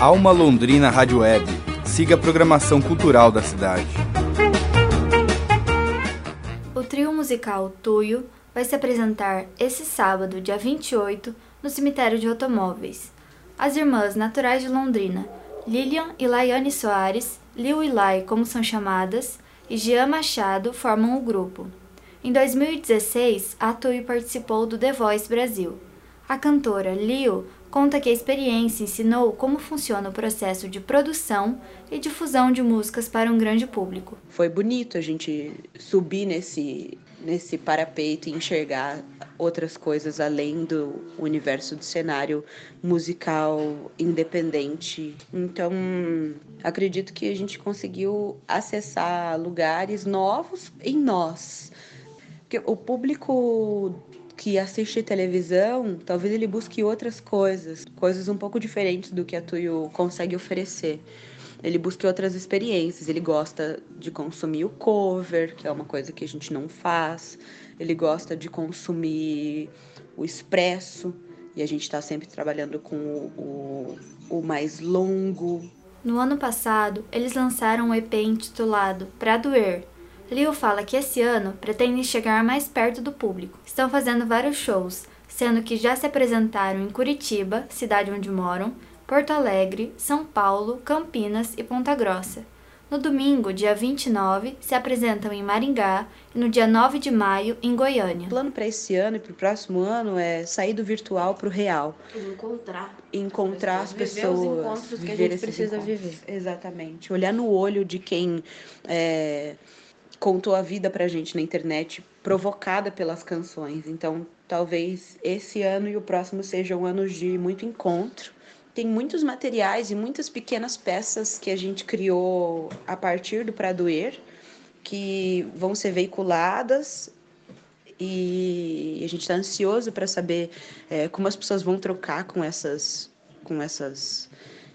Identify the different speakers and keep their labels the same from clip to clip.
Speaker 1: Alma Londrina Rádio Web. Siga a programação cultural da cidade.
Speaker 2: O trio musical Tuyo vai se apresentar esse sábado, dia 28, no cemitério de automóveis. As irmãs naturais de Londrina, Lilian e Laiane Soares, Liu e Lai, como são chamadas, e Jean Machado formam o grupo. Em 2016, a Tui participou do The Voice Brasil. A cantora Liu conta que a experiência ensinou como funciona o processo de produção e difusão de músicas para um grande público.
Speaker 3: Foi bonito a gente subir nesse nesse parapeito e enxergar outras coisas além do universo do cenário musical independente. Então, acredito que a gente conseguiu acessar lugares novos em nós. Porque o público que assiste televisão, talvez ele busque outras coisas, coisas um pouco diferentes do que a Tuyo consegue oferecer ele busca outras experiências. Ele gosta de consumir o cover, que é uma coisa que a gente não faz. Ele gosta de consumir o expresso, e a gente está sempre trabalhando com o, o, o mais longo.
Speaker 2: No ano passado, eles lançaram um EP intitulado Pra Doer. Leo fala que esse ano pretendem chegar mais perto do público. Estão fazendo vários shows, sendo que já se apresentaram em Curitiba, cidade onde moram, Porto Alegre, São Paulo, Campinas e Ponta Grossa. No domingo, dia 29, se apresentam em Maringá e no dia 9 de maio em Goiânia.
Speaker 3: O plano para esse ano e para o próximo ano é sair do virtual para o real.
Speaker 4: Encontrar.
Speaker 3: Encontrar as pessoas.
Speaker 4: Viver os encontros que a gente precisa
Speaker 3: encontros.
Speaker 4: viver.
Speaker 3: Exatamente. Olhar no olho de quem é, contou a vida para a gente na internet, provocada pelas canções. Então, talvez esse ano e o próximo sejam anos de muito encontro tem muitos materiais e muitas pequenas peças que a gente criou a partir do Pradoer, que vão ser veiculadas e a gente está ansioso para saber é, como as pessoas vão trocar com essas, com essas,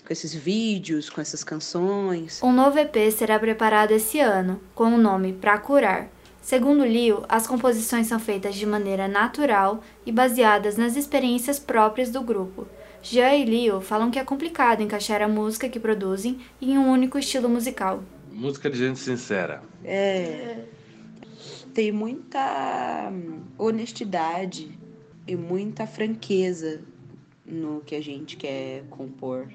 Speaker 3: com esses vídeos, com essas canções.
Speaker 2: Um novo EP será preparado esse ano com o nome Pra Curar. Segundo Lio, as composições são feitas de maneira natural e baseadas nas experiências próprias do grupo. Jean e Leo falam que é complicado encaixar a música que produzem em um único estilo musical.
Speaker 5: Música de gente sincera.
Speaker 3: É. Tem muita honestidade e muita franqueza no que a gente quer compor.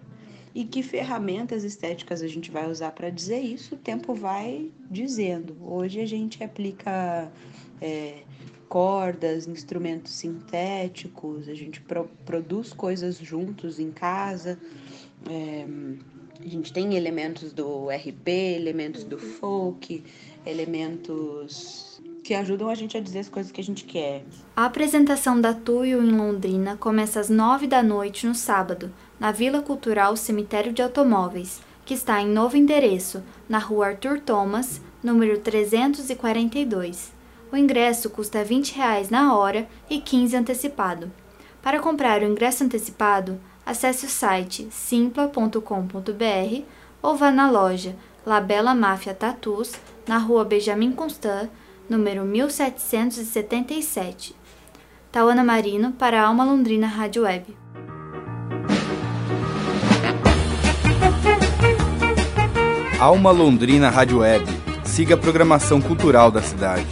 Speaker 3: E que ferramentas estéticas a gente vai usar para dizer isso, o tempo vai dizendo. Hoje a gente aplica é, cordas, instrumentos sintéticos, a gente pro, produz coisas juntos em casa. É, a gente tem elementos do RP, elementos do folk, elementos que ajudam a gente a dizer as coisas que a gente quer.
Speaker 2: A apresentação da Tuyo em Londrina começa às nove da noite no sábado, na Vila Cultural Cemitério de Automóveis, que está em novo endereço, na rua Arthur Thomas, número 342. O ingresso custa R$ 20 na hora e 15 antecipado. Para comprar o ingresso antecipado, acesse o site simpla.com.br ou vá na loja Labela Máfia Tatus, na rua Benjamin Constant, número 1777. Tauana Marino para a Alma Londrina Rádio Web.
Speaker 1: Alma Londrina Rádio Web. Siga a programação cultural da cidade.